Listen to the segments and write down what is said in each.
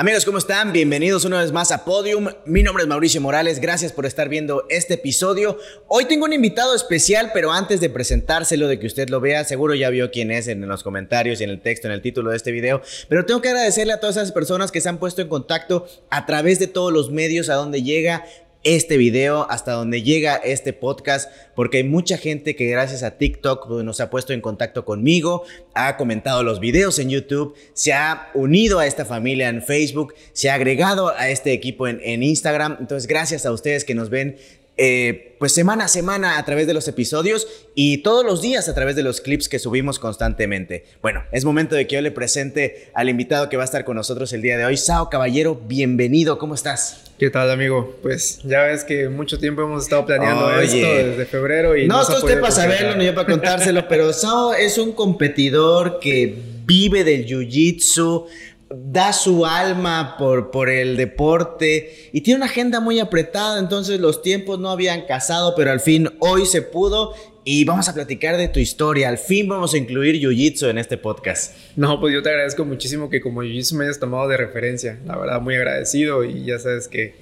Amigos, ¿cómo están? Bienvenidos una vez más a Podium. Mi nombre es Mauricio Morales. Gracias por estar viendo este episodio. Hoy tengo un invitado especial, pero antes de presentárselo, de que usted lo vea, seguro ya vio quién es en los comentarios y en el texto, en el título de este video. Pero tengo que agradecerle a todas esas personas que se han puesto en contacto a través de todos los medios a donde llega este video, hasta donde llega este podcast, porque hay mucha gente que gracias a TikTok pues, nos ha puesto en contacto conmigo, ha comentado los videos en YouTube, se ha unido a esta familia en Facebook, se ha agregado a este equipo en, en Instagram. Entonces, gracias a ustedes que nos ven eh, pues semana a semana a través de los episodios y todos los días a través de los clips que subimos constantemente. Bueno, es momento de que yo le presente al invitado que va a estar con nosotros el día de hoy. Sao Caballero, bienvenido, ¿cómo estás? ¿Qué tal, amigo? Pues ya ves que mucho tiempo hemos estado planeando esto desde febrero y no, esto usted para saberlo, ni yo para contárselo, pero Sao es un competidor que vive del jiu-jitsu, da su alma por, por el deporte y tiene una agenda muy apretada, entonces los tiempos no habían casado, pero al fin hoy se pudo y vamos a platicar de tu historia. Al fin vamos a incluir Jiu-Jitsu en este podcast. No, pues yo te agradezco muchísimo que como Jiu-Jitsu me hayas tomado de referencia. La verdad, muy agradecido y ya sabes que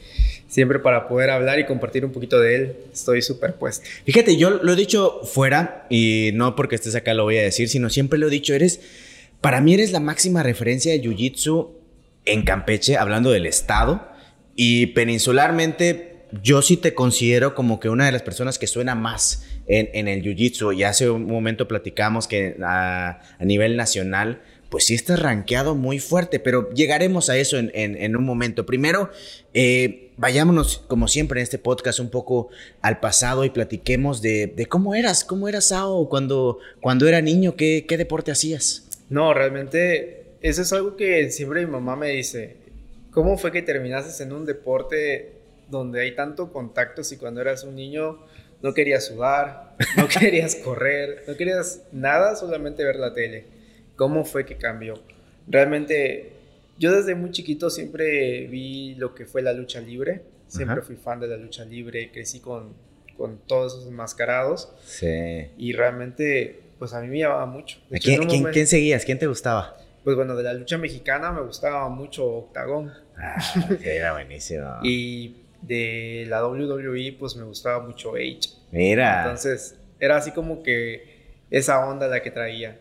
siempre para poder hablar y compartir un poquito de él, estoy súper puesto. Fíjate, yo lo he dicho fuera y no porque estés acá lo voy a decir, sino siempre lo he dicho, eres para mí eres la máxima referencia de Jiu-Jitsu en Campeche, hablando del estado. Y peninsularmente, yo sí te considero como que una de las personas que suena más en, el Jiu-Jitsu. Y hace un momento platicamos que a, nivel nacional, pues sí estás rankeado muy fuerte, pero llegaremos a eso en, un momento. Primero, eh, vayámonos, como siempre en este podcast, un poco al pasado y platiquemos de, cómo eras, cómo eras Sao cuando, cuando era niño, qué, qué deporte hacías. No, realmente eso es algo que siempre mi mamá me dice. ¿Cómo fue que terminaste en un deporte donde hay tanto contacto si cuando eras un niño no querías sudar, no querías correr, no querías nada, solamente ver la tele? ¿Cómo fue que cambió? Realmente yo desde muy chiquito siempre vi lo que fue la lucha libre, siempre fui fan de la lucha libre, crecí con, con todos esos enmascarados. Sí. Y realmente pues a mí me llamaba mucho. ¿Quién, seguías? ¿Quién te gustaba? Pues bueno, de la lucha mexicana me gustaba mucho Octagón. Ah, era buenísimo. y de la WWE, pues me gustaba mucho H. Mira. Entonces, era así como que esa onda la que traía.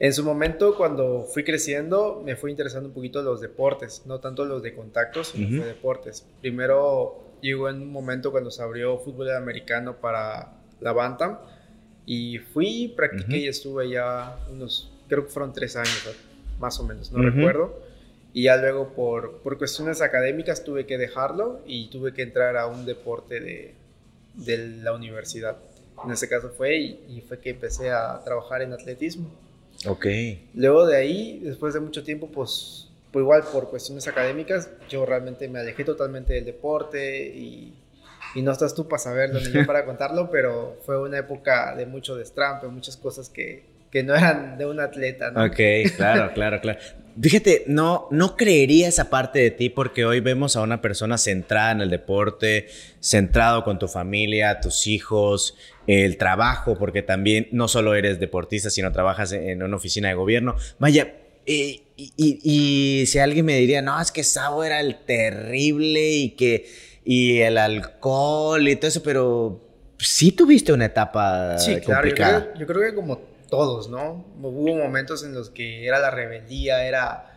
En su momento, cuando fui creciendo, me fue interesando un poquito los deportes, no tanto los de contactos, sino uh deportes. Primero llegó en un momento cuando se abrió fútbol americano para la Bantam y fui, practiqué y estuve ya unos, creo que fueron tres años, más o menos, no recuerdo. Y ya luego por, por cuestiones académicas tuve que dejarlo y tuve que entrar a un deporte de, de la universidad. En ese caso fue y, fue que empecé a trabajar en atletismo. Ok. Luego de ahí, después de mucho tiempo, pues, pues igual por cuestiones académicas, yo realmente me alejé totalmente del deporte y y no estás tú para saberlo ni yo para contarlo, pero fue una época de mucho destrampe, muchas cosas que, que no eran de un atleta, ¿no? Ok, claro, claro, claro. Fíjate, no, no creería esa parte de ti porque hoy vemos a una persona centrada en el deporte, centrado con tu familia, tus hijos, el trabajo, porque también no solo eres deportista, sino trabajas en una oficina de gobierno. Vaya, y, y, y si alguien me diría, no, es que Sabo era el terrible y que y el alcohol y todo eso, pero sí tuviste una etapa sí, claro, Yo creo, que como todos, ¿no? Hubo momentos en los que era la rebeldía, era...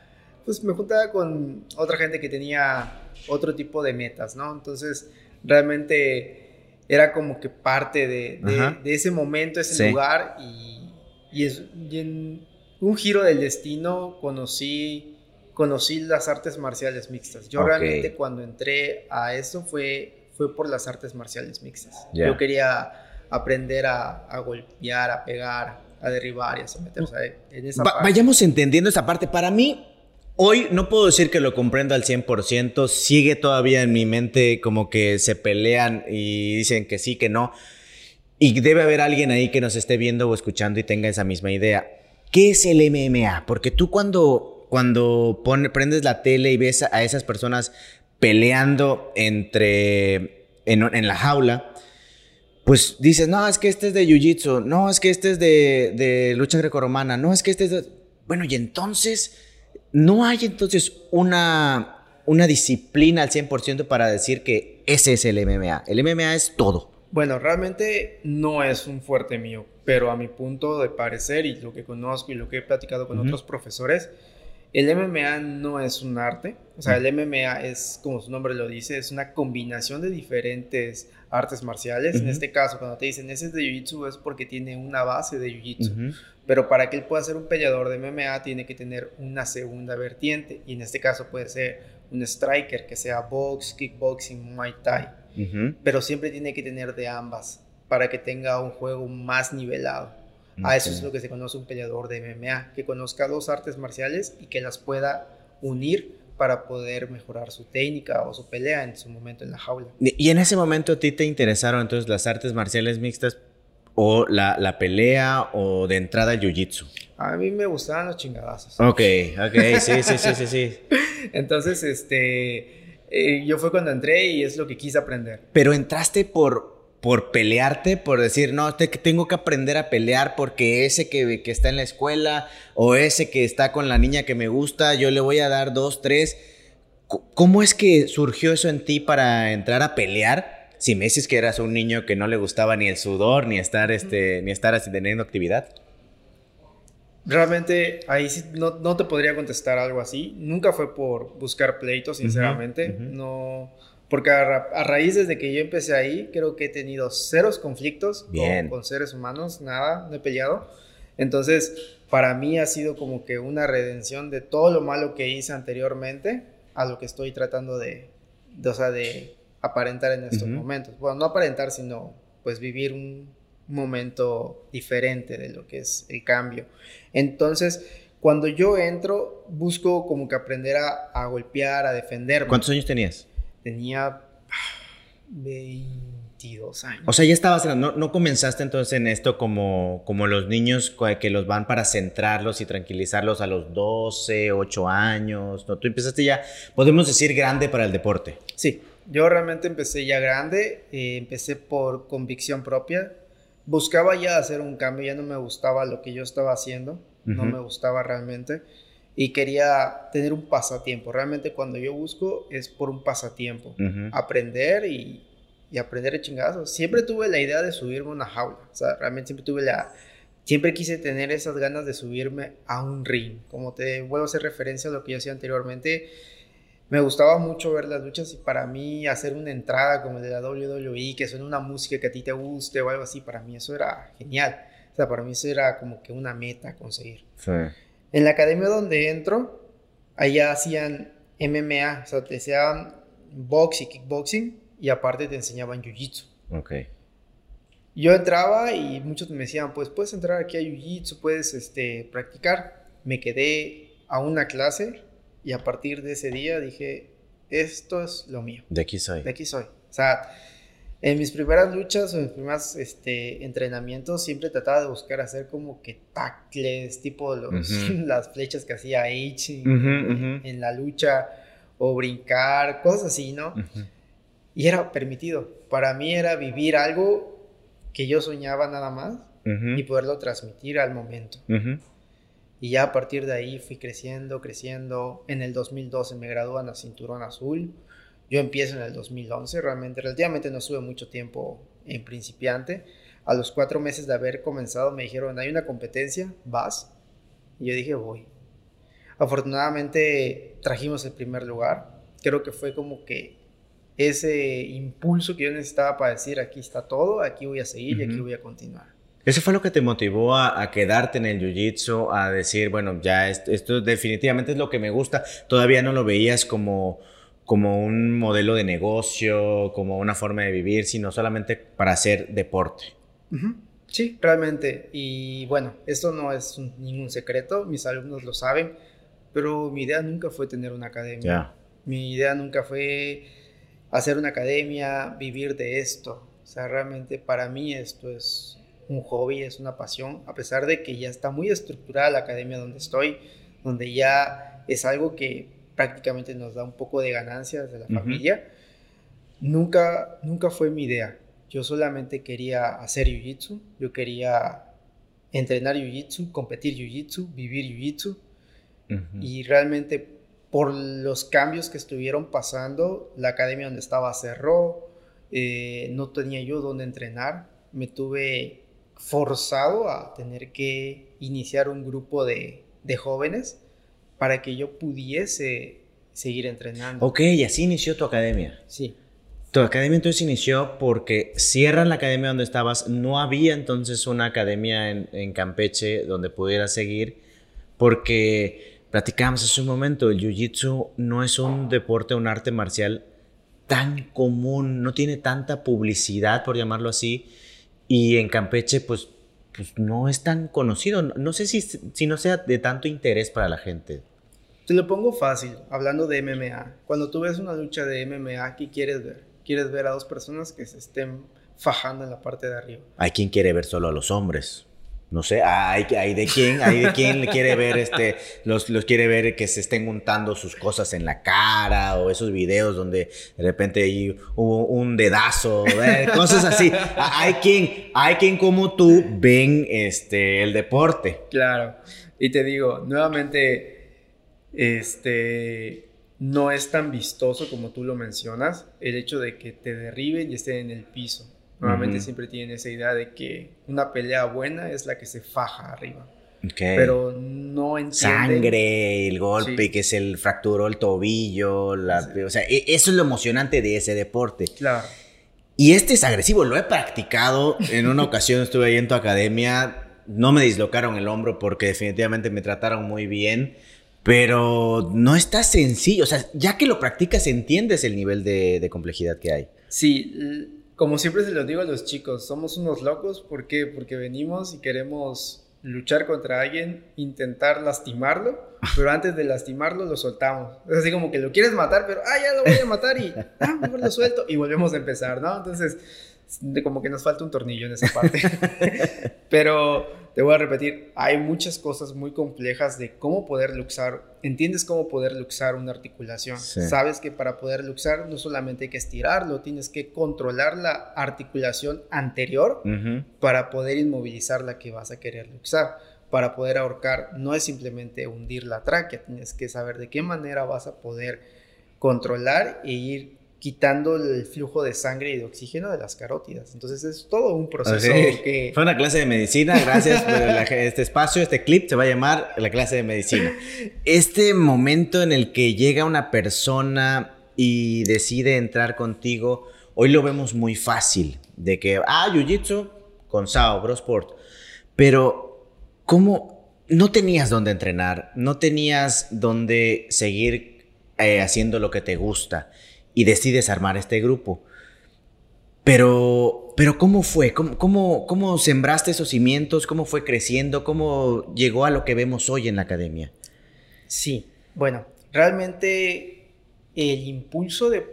Pues me juntaba con otra gente que tenía otro tipo de metas, ¿no? Entonces, realmente era como que parte de, de, ese momento, ese lugar y, y, es, y en un giro del destino conocí conocí las artes marciales mixtas. Yo realmente cuando entré a eso fue, fue por las artes marciales mixtas. Yo quería aprender a, golpear, a pegar, a derribar y a someterse en esa parte. Vayamos entendiendo esa parte. Para mí, hoy no puedo decir que lo comprendo al 100%. Sigue todavía en mi mente como que se pelean y dicen que sí, que no. Y debe haber alguien ahí que nos esté viendo o escuchando y tenga esa misma idea. ¿Qué es el MMA? Porque tú cuando cuando prendes la tele y ves a esas personas peleando entre en, la jaula, pues dices, no, es que este es de Jiu-Jitsu, no, es que este es de, de lucha grecorromana, no, es que este es de... Bueno, y entonces, no hay entonces una, una disciplina al 100% para decir que ese es el MMA. El MMA es todo. Bueno, realmente no es un fuerte mío, pero a mi punto de parecer y lo que conozco y lo que he platicado con otros profesores, el MMA no es un arte, o sea, el MMA es, como su nombre lo dice, es una combinación de diferentes artes marciales. En este caso, cuando te dicen ese es de Jiu-Jitsu es porque tiene una base de Jiu-Jitsu. Pero para que él pueda ser un peleador de MMA tiene que tener una segunda vertiente. Y en este caso puede ser un striker que sea box, kickboxing, muay thai. Pero siempre tiene que tener de ambas para que tenga un juego más nivelado. A eso es lo que se conoce un peleador de MMA, que conozca dos artes marciales y que las pueda unir para poder mejorar su técnica o su pelea en su momento en la jaula. Y en ese momento a ti te interesaron entonces las artes marciales mixtas o la, la pelea o de entrada el jiu-jitsu? A mí me gustaban los chingadazos. Ok, ok, sí, sí, sí, sí, sí. Entonces, este, eh, yo fue cuando entré y es lo que quise aprender. Pero entraste por, por pelearte, por decir, no, te, tengo que aprender a pelear porque ese que, que, está en la escuela o ese que está con la niña que me gusta, yo le voy a dar dos, tres. ¿Cómo es que surgió eso en ti para entrar a pelear? Si me dices que eras un niño que no le gustaba ni el sudor, ni estar, este, ni estar así teniendo actividad. Realmente ahí sí no, no, te podría contestar algo así. Nunca fue por buscar pleitos, sinceramente. No porque a, raíz desde que yo empecé ahí, creo que he tenido ceros conflictos con, seres humanos, nada, no he peleado. Entonces, para mí ha sido como que una redención de todo lo malo que hice anteriormente a lo que estoy tratando de, o sea, de aparentar en estos momentos. Bueno, no aparentar, sino pues vivir un momento diferente de lo que es el cambio. Entonces, cuando yo entro, busco como que aprender a, a golpear, a defenderme. ¿Cuántos años tenías? Tenía 22 años. O sea, ya estabas, no, no comenzaste entonces en esto como, como los niños que los van para centrarlos y tranquilizarlos a los 12, 8 años, ¿no? Tú empezaste ya, podemos decir, grande para el deporte. Sí, yo realmente empecé ya grande, eh, empecé por convicción propia, buscaba ya hacer un cambio, ya no me gustaba lo que yo estaba haciendo, no me gustaba realmente y quería tener un pasatiempo. Realmente cuando yo busco es por un pasatiempo, aprender y, y, aprender de chingazos. Siempre tuve la idea de subirme a una jaula, o sea, realmente siempre tuve la... Siempre quise tener esas ganas de subirme a un ring. Como te vuelvo a hacer referencia a lo que yo hacía anteriormente, me gustaba mucho ver las luchas y para mí hacer una entrada como de la WWE, que suene una música que a ti te guste o algo así, para mí eso era genial. O sea, para mí eso era como que una meta a conseguir. Sí. En la academia donde entro, allá hacían MMA, o sea, te enseñaban box y kickboxing y aparte te enseñaban jiu-jitsu. Ok. Yo entraba y muchos me decían, pues puedes entrar aquí a jiu-jitsu, puedes este, practicar. Me quedé a una clase y a partir de ese día dije, esto es lo mío. De aquí soy. De aquí soy. O sea, en mis primeras luchas o en mis primeros este, entrenamientos siempre trataba de buscar hacer como que tacles, tipo los, las flechas que hacía H en, la lucha o brincar, cosas así, ¿no? Y era permitido. Para mí era vivir algo que yo soñaba nada más y poderlo transmitir al momento. Y ya a partir de ahí fui creciendo, creciendo. En el 2012 me gradúan a cinturón azul. Yo empiezo en el 2011, realmente, relativamente no estuve mucho tiempo en principiante. A los cuatro meses de haber comenzado me dijeron, hay una competencia, vas. Y yo dije, voy. Afortunadamente trajimos el primer lugar. Creo que fue como que ese impulso que yo necesitaba para decir, aquí está todo, aquí voy a seguir y aquí voy a continuar. ¿Eso fue lo que te motivó a, quedarte en el jiu-jitsu, a decir, bueno, ya esto definitivamente es lo que me gusta? Todavía no lo veías como como un modelo de negocio, como una forma de vivir, sino solamente para hacer deporte. Sí, realmente. Y bueno, esto no es ningún secreto, mis alumnos lo saben, pero mi idea nunca fue tener una academia. Mi idea nunca fue hacer una academia, vivir de esto. O sea, realmente para mí esto es un hobby, es una pasión, a pesar de que ya está muy estructurada la academia donde estoy, donde ya es algo que prácticamente nos da un poco de ganancias de la familia. Nunca, nunca fue mi idea. Yo solamente quería hacer jiu-jitsu, yo quería entrenar jiu-jitsu, competir jiu-jitsu, vivir jiu-jitsu. Y realmente por los cambios que estuvieron pasando, la academia donde estaba cerró, eh, no tenía yo donde entrenar, me tuve forzado a tener que iniciar un grupo de, de jóvenes para que yo pudiese seguir entrenando. Ok, y así inició tu academia. Sí. Tu academia entonces inició porque cierran la academia donde estabas. No había entonces una academia en, Campeche donde pudieras seguir porque platicábamos hace un momento, el Jiu-Jitsu no es un deporte, un arte marcial tan común, no tiene tanta publicidad, por llamarlo así, y en Campeche pues, pues no es tan conocido. No, sé si, si no sea de tanto interés para la gente. Te lo pongo fácil, hablando de MMA. Cuando tú ves una lucha de MMA, ¿qué quieres ver? quieres ver a dos personas que se estén fajando en la parte de arriba. Hay quien quiere ver solo a los hombres. No sé, hay, de quién, hay de quién quiere ver este, los, quiere ver que se estén untando sus cosas en la cara o esos videos donde de repente hay hubo un dedazo, eh, cosas así. hay quien, hay quien como tú ven este el deporte. Claro. Y te digo, nuevamente, este, no es tan vistoso como tú lo mencionas, el hecho de que te derriben y estén en el piso. Normalmente siempre tienen esa idea de que una pelea buena es la que se faja arriba. Pero no entienden. Sangre, el golpe, que es el fracturó el tobillo, la, o sea, e, eso es lo emocionante de ese deporte. Claro. Y este es agresivo, lo he practicado. En una ocasión estuve ahí en tu academia, no me dislocaron el hombro porque definitivamente me trataron muy bien pero no está sencillo. O sea, ya que lo practicas, entiendes el nivel de, complejidad que hay. Sí, como siempre se lo digo a los chicos, somos unos locos. ¿Por qué? Porque venimos y queremos luchar contra alguien, intentar lastimarlo, pero antes de lastimarlo lo soltamos. Es así como que lo quieres matar, pero ah, ya lo voy a matar y ah, mejor lo suelto y volvemos a empezar, ¿no? Entonces, como que nos falta un tornillo en esa parte. pero te voy a repetir, hay muchas cosas muy complejas de cómo poder luxar. Entiendes cómo poder luxar una articulación. Sabes que para poder luxar no solamente hay que estirarlo, tienes que controlar la articulación anterior para poder inmovilizar la que vas a querer luxar. Para poder ahorcar no es simplemente hundir la tráquea, tienes que saber de qué manera vas a poder controlar e ir quitando el flujo de sangre y de oxígeno de las carótidas. Entonces es todo un proceso que... Fue una clase de medicina, gracias por este espacio, este clip se va a llamar la clase de medicina. Este momento en el que llega una persona y decide entrar contigo, hoy lo vemos muy fácil, de que, ah, Jiu-Jitsu con Sao, Brosport, pero ¿cómo no tenías dónde entrenar? No tenías dónde seguir eh, haciendo lo que te gusta y decides armar este grupo. Pero, pero ¿cómo fue? ¿Cómo, cómo, cómo sembraste esos cimientos? ¿Cómo fue creciendo? ¿Cómo llegó a lo que vemos hoy en la academia? Sí, bueno, realmente el impulso de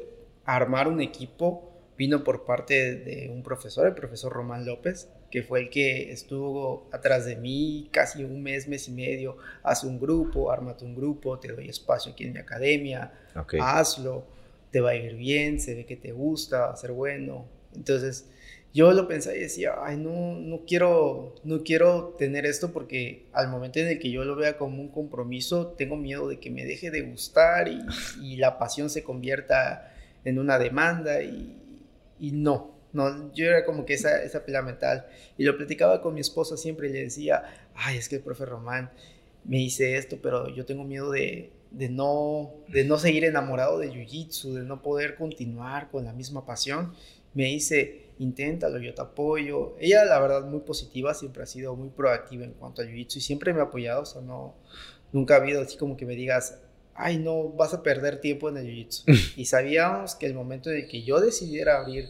armar un equipo vino por parte de un profesor, el profesor Román López, que fue el que estuvo atrás de mí casi un mes, mes y medio, haz un grupo, ármate un grupo, te doy espacio aquí en mi academia, hazlo te va a ir bien, se ve que te gusta, va a ser bueno. Entonces, yo lo pensaba y decía, ay, no, no quiero, no quiero tener esto porque al momento en el que yo lo vea como un compromiso, tengo miedo de que me deje de gustar y, la pasión se convierta en una demanda y, no, no, yo era como que esa, esa pelea mental. Y lo platicaba con mi esposa siempre y le decía, ay, es que el profe Román me dice esto, pero yo tengo miedo de, de no, de no seguir enamorado de Jiu-Jitsu, de no poder continuar con la misma pasión, me dice, inténtalo, yo te apoyo. Ella, la verdad, muy positiva, siempre ha sido muy proactiva en cuanto a Jiu-Jitsu y siempre me ha apoyado, o sea, no, nunca ha habido así como que me digas, ay, no, vas a perder tiempo en el Jiu-Jitsu. y sabíamos que el momento en el que yo decidiera abrir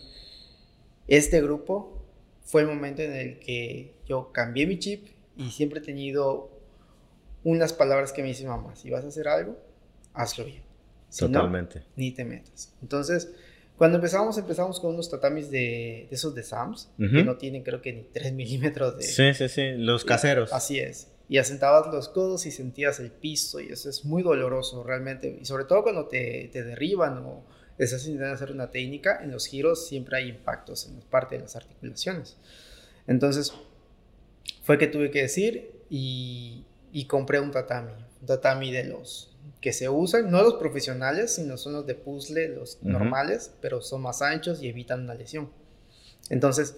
este grupo fue el momento en el que yo cambié mi chip y siempre he tenido unas palabras que me dice mamá, si vas a hacer algo, hazlo bien. Totalmente. ni te metas. Entonces, cuando empezamos, empezamos con unos tatamis de, esos de Sams, que no tienen creo que ni 3 milímetros de... Sí, sí, sí, los caseros. Así es. Y asentabas los codos y sentías el piso y eso es muy doloroso realmente. Y sobre todo cuando te, te derriban o estás intentando hacer una técnica, en los giros siempre hay impactos en parte de las articulaciones. Entonces, fue que tuve que decir y, y compré un tatami. un tatami de los que se usan, no los profesionales, sino son los de puzzle, los normales, pero son más anchos y evitan una lesión. Entonces,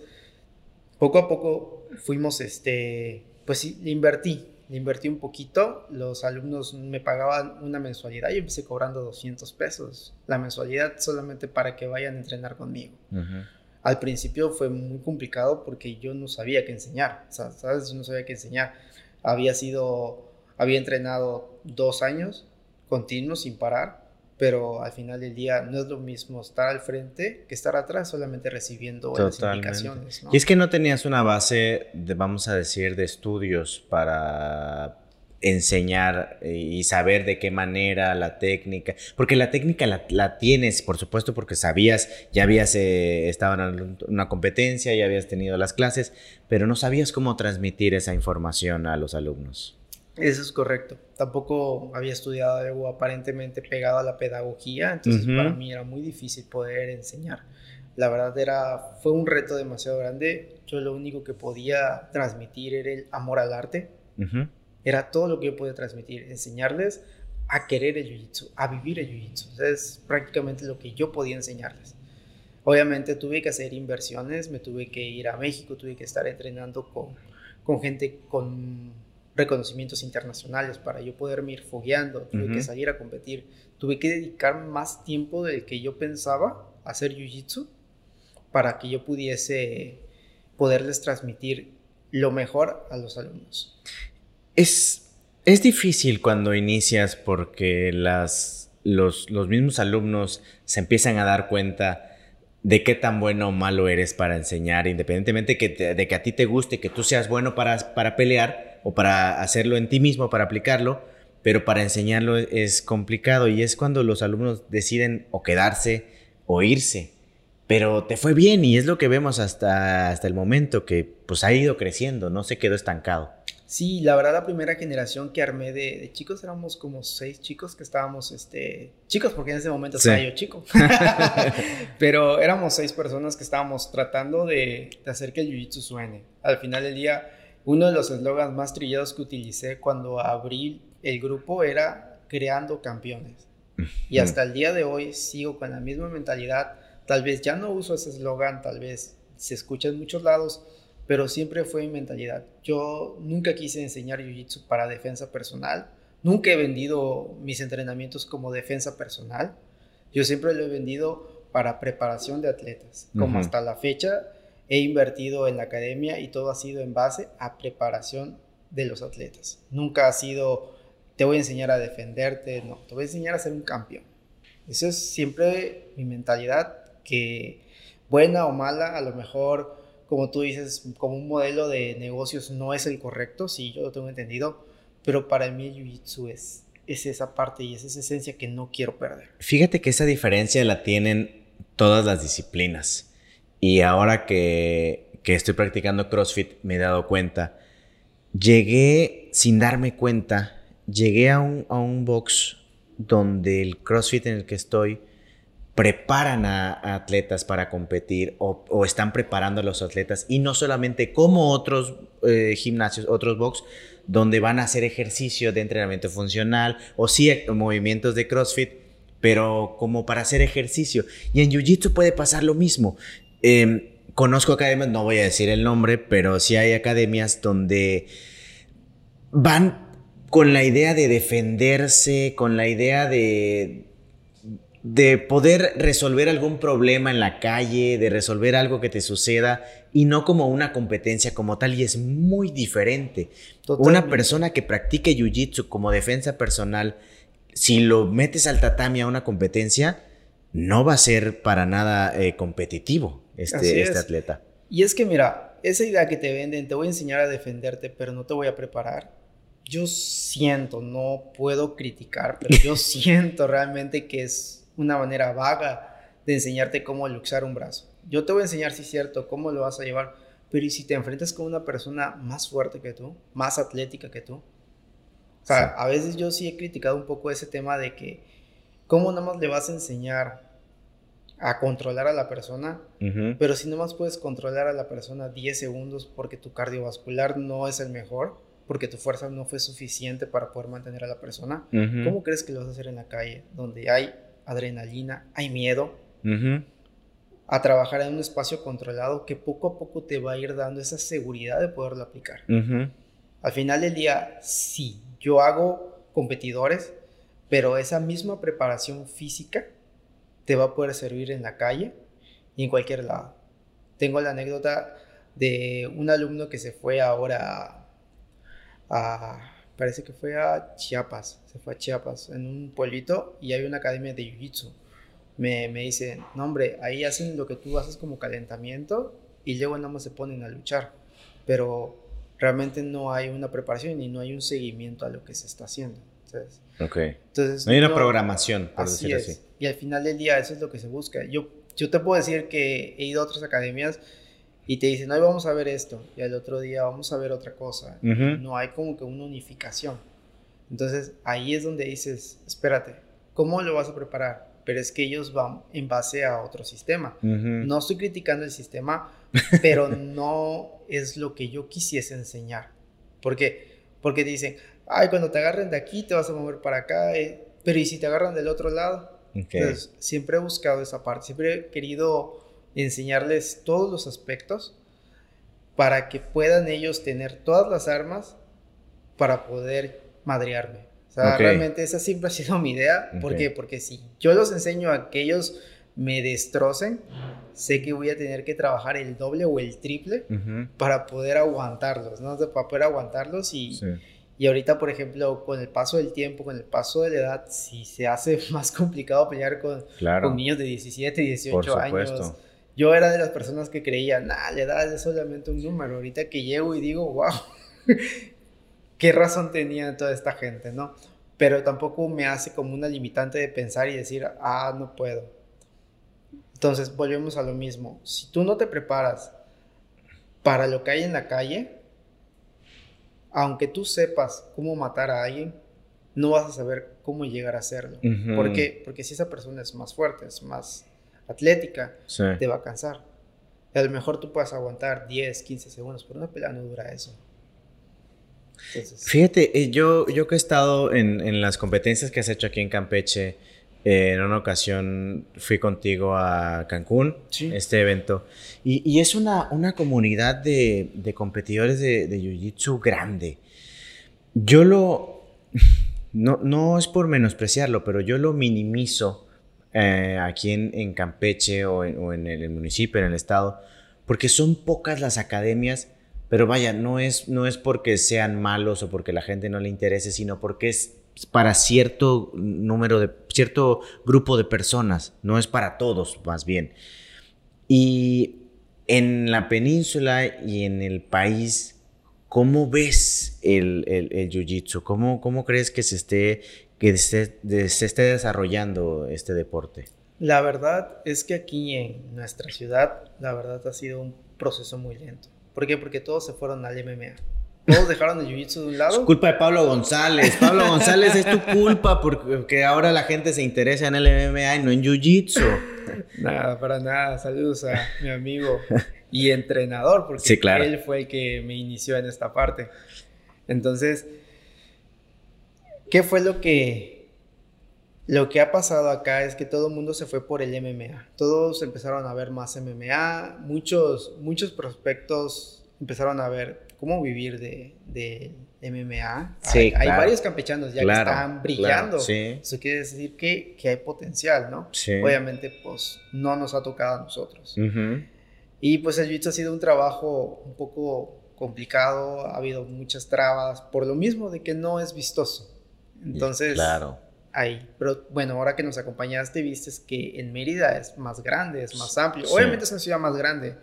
poco a poco fuimos, este, pues sí, invertí, invertí un poquito, los alumnos me pagaban una mensualidad, yo empecé cobrando 200 pesos la mensualidad solamente para que vayan a entrenar conmigo. Al principio fue muy complicado porque yo no sabía qué enseñar, o sea, ¿sabes? Yo no sabía qué enseñar. Había sido, había entrenado dos años continuos sin parar pero al final del día no es lo mismo estar al frente que estar atrás solamente recibiendo las indicaciones. Y es que no tenías una base, de, vamos a decir, de estudios para enseñar y saber de qué manera la técnica, porque la técnica la, tienes, por supuesto, porque sabías, ya habías eh, estado en una competencia, ya habías tenido las clases, pero no sabías cómo transmitir esa información a los alumnos. Eso es correcto. Tampoco había estudiado algo aparentemente pegado a la pedagogía, entonces para mí era muy difícil poder enseñar. La verdad era, fue un reto demasiado grande. Yo lo único que podía transmitir era el amor al arte. Era todo lo que yo podía transmitir, enseñarles a querer el jiu-jitsu, a vivir el jiu-jitsu. Es prácticamente lo que yo podía enseñarles. Obviamente tuve que hacer inversiones, me tuve que ir a México, tuve que estar entrenando con, con gente con reconocimientos internacionales para yo poderme ir fogueando, tuve que salir a competir, tuve que dedicar más tiempo del que yo pensaba a hacer jiu-jitsu para que yo pudiese poderles transmitir lo mejor a los alumnos. Es, es difícil cuando inicias porque las, los, los mismos alumnos se empiezan a dar cuenta de qué tan bueno o malo eres para enseñar, independientemente que de que a ti te guste, que tú seas bueno para, para pelear o para hacerlo en ti mismo, para aplicarlo, pero para enseñarlo es complicado y es cuando los alumnos deciden o quedarse o irse. Pero te fue bien y es lo que vemos hasta, hasta el momento, que pues ha ido creciendo, no se quedó estancado. Sí, la verdad la primera generación que armé de, chicos éramos como seis chicos que estábamos, este, chicos porque en ese momento estaba yo chico, pero éramos seis personas que estábamos tratando de, hacer que el jiu-jitsu suene. Al final del día, uno de los eslogans más trillados que utilicé cuando abrí el grupo era creando campeones. Y hasta el día de hoy sigo con la misma mentalidad. Tal vez ya no uso ese eslogan, tal vez se escucha en muchos lados, pero siempre fue mi mentalidad. Yo nunca quise enseñar Jiu-Jitsu para defensa personal, nunca he vendido mis entrenamientos como defensa personal, yo siempre lo he vendido para preparación de atletas, como hasta la fecha he invertido en la academia y todo ha sido en base a preparación de los atletas. Nunca ha sido, te voy a enseñar a defenderte, no, te voy a enseñar a ser un campeón. Eso es siempre mi mentalidad, que buena o mala, a lo mejor como tú dices, como un modelo de negocios no es el correcto, sí, yo lo tengo entendido, pero para mí el Jiu-Jitsu es, es esa parte y es esa esencia que no quiero perder. Fíjate que esa diferencia la tienen todas las disciplinas. Y ahora que, estoy practicando CrossFit me he dado cuenta, llegué sin darme cuenta, llegué a un box donde el CrossFit en el que estoy preparan a, atletas para competir o, están preparando a los atletas y no solamente como otros eh, gimnasios, otros box, donde van a hacer ejercicio de entrenamiento funcional o sí movimientos de CrossFit, pero como para hacer ejercicio. Y en Jiu-Jitsu puede pasar lo mismo. Em, conozco academias, no voy a decir el nombre, pero sí hay academias donde van con la idea de defenderse, con la idea de, de poder resolver algún problema en la calle, de resolver algo que te suceda y no como una competencia como tal y es muy diferente. Una persona que practique jiu-jitsu como defensa personal, si lo metes al tatami a una competencia, no va a ser para nada eh, competitivo este, este atleta. Y es que mira, esa idea que te venden, te voy a enseñar a defenderte, pero no te voy a preparar. Yo siento, no puedo criticar, pero yo siento realmente que es una manera vaga de enseñarte cómo luxar un brazo. Yo te voy a enseñar, si es cierto, cómo lo vas a llevar, pero ¿y si te enfrentas con una persona más fuerte que tú, más atlética que tú? O sea, a veces yo sí he criticado un poco ese tema de que, ¿cómo nada más le vas a enseñar a controlar a la persona? Pero si nada más puedes controlar a la persona 10 segundos porque tu cardiovascular no es el mejor, porque tu fuerza no fue suficiente para poder mantener a la persona, ¿cómo crees que lo vas a hacer en la calle, donde hay adrenalina, hay miedo? A trabajar en un espacio controlado que poco a poco te va a ir dando esa seguridad de poderlo aplicar. Al final del día, sí, yo hago competidores, pero esa misma preparación física te va a poder servir en la calle y en cualquier lado. Tengo la anécdota de un alumno que se fue ahora a, parece que fue a Chiapas, se fue a Chiapas, en un pueblito y hay una academia de Jiu-Jitsu. Me, me dice, no hombre, ahí hacen lo que tú haces como calentamiento y luego nada más se ponen a luchar. Pero realmente no hay una preparación y no hay un seguimiento a lo que se está haciendo. Entonces, Entonces, no hay una programación, por así decirlo así. Y al final del día eso es lo que se busca. Yo, yo te puedo decir que he ido a otras academias y te dicen, hoy vamos a ver esto, y al otro día vamos a ver otra cosa. No hay como que una unificación. Entonces ahí es donde dices, espérate, ¿cómo lo vas a preparar? Pero es que ellos van en base a otro sistema. No estoy criticando el sistema, pero no es lo que yo quisiese enseñar. ¿Por qué? Porque dicen, ay, cuando te agarren de aquí te vas a mover para acá, eh, pero ¿y si te agarran del otro lado? Entonces, siempre he buscado esa parte, siempre he querido enseñarles todos los aspectos para que puedan ellos tener todas las armas para poder madrearme. O sea, realmente esa siempre ha sido mi idea. ¿Por qué? Porque si yo los enseño a que ellos me destrocen, sé que voy a tener que trabajar el doble o el triple para poder aguantarlos, ¿no? Para poder aguantarlos y, y ahorita, por ejemplo, con el paso del tiempo, con el paso de la edad, si se hace más complicado pelear con, con niños de 17, 18 años. Yo era de las personas que creían, nah, la edad es solamente un número. Ahorita que llego y digo, wow, qué razón tenía toda esta gente, ¿no? Pero tampoco me hace como una limitante de pensar y decir, ah, no puedo. Entonces, volvemos a lo mismo. Si tú no te preparas para lo que hay en la calle, aunque tú sepas cómo matar a alguien, no vas a saber cómo llegar a hacerlo. ¿Por qué? Porque si esa persona es más fuerte, es más atlética, te va a cansar. A lo mejor tú puedes aguantar 10, 15 segundos, pero una pelea no dura eso. Fíjate, eh, yo, yo que he estado en, las competencias que has hecho aquí en Campeche, eh, en una ocasión fui contigo a Cancún, este evento, y, es una, una comunidad de, competidores de, de Jiu-Jitsu grande. Yo lo, no, no es por menospreciarlo, pero yo lo minimizo eh, aquí en, Campeche o en, el municipio, en el estado, porque son pocas las academias, pero vaya, no es, no es porque sean malos o porque la gente no le interese, sino porque es para cierto número de, cierto grupo de personas, no es para todos, más bien. Y en la península y en el país, ¿cómo ves el, el, el jiu-jitsu? ¿Cómo, ¿Cómo crees que se esté que se, esté desarrollando este deporte? La verdad es que aquí en nuestra ciudad, la verdad ha sido un proceso muy lento. ¿Por qué? Porque todos se fueron al MMA. Todos dejaron el jiu-jitsu de un lado. Es culpa de Pablo González. Pablo González es tu culpa porque ahora la gente se interesa en el MMA y no en jiu-jitsu. Nada, para nada. Saludos a mi amigo y entrenador, porque él fue el que me inició en esta parte. Entonces, ¿Qué fue lo que, lo que ha pasado acá? Es que todo el mundo se fue por el MMA. Todos empezaron a ver más MMA. Muchos, muchos prospectos empezaron a ver cómo vivir de, de MMA. Sí, hay, varios campechanos ya que están brillando. Eso quiere decir que, que, hay potencial, ¿no? Obviamente, pues no nos ha tocado a nosotros. Y pues el jiu ha sido un trabajo un poco complicado, ha habido muchas trabas, por lo mismo de que no es vistoso. Entonces, claro. ahí. Pero bueno, ahora que nos acompañaste, viste que en Mérida es más grande, es más amplio. Obviamente es una ciudad más grande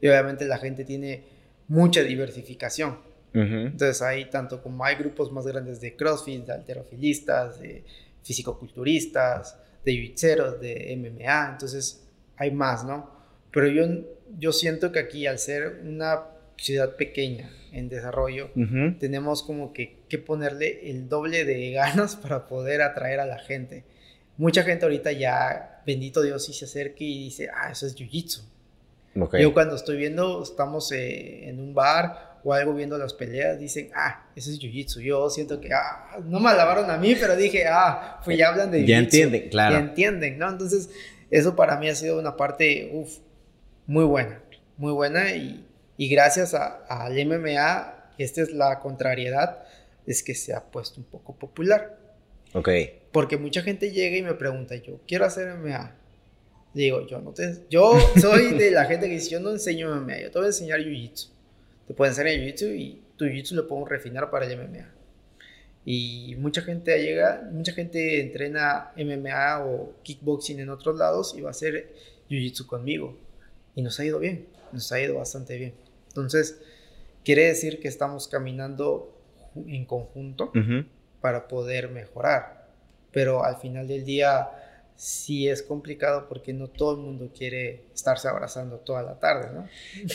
y obviamente la gente tiene mucha diversificación. Entonces ahí tanto como hay grupos más grandes de CrossFit, de alterofilistas, de fisicoculturistas, de jiu de MMA, entonces hay más, ¿no? Pero yo, yo siento que aquí al ser una ciudad pequeña en desarrollo, tenemos como que, que, ponerle el doble de ganas para poder atraer a la gente. Mucha gente ahorita ya, bendito Dios, sí se acerca y dice, ah, eso es Jiu-Jitsu. Yo cuando estoy viendo, estamos eh, en un bar o algo viendo las peleas, dicen, ah, eso es jiu-jitsu. Yo siento que, ah, no me alabaron a mí, pero dije, ah, pues ya hablan de jiu-jitsu. Ya entienden, claro. Ya entienden, ¿no? Entonces, eso para mí ha sido una parte, uff, muy buena, muy buena y, y gracias al MMA, esta es la contrariedad, es que se ha puesto un poco popular. Ok. Porque mucha gente llega y me pregunta, yo quiero hacer MMA. Digo, yo no te... Yo soy de la gente que dice, yo no enseño MMA, yo te voy a enseñar Jiu-Jitsu. Te puedo enseñar Jiu-Jitsu y tu Jiu-Jitsu lo puedo refinar para el MMA. Y mucha gente llega, mucha gente entrena MMA o kickboxing en otros lados y va a hacer Jiu-Jitsu conmigo. Y nos ha ido bien, nos ha ido bastante bien. Entonces, quiere decir que estamos caminando en conjunto para poder mejorar. Pero al final del día sí es complicado porque no todo el mundo quiere estarse abrazando toda la tarde, ¿no?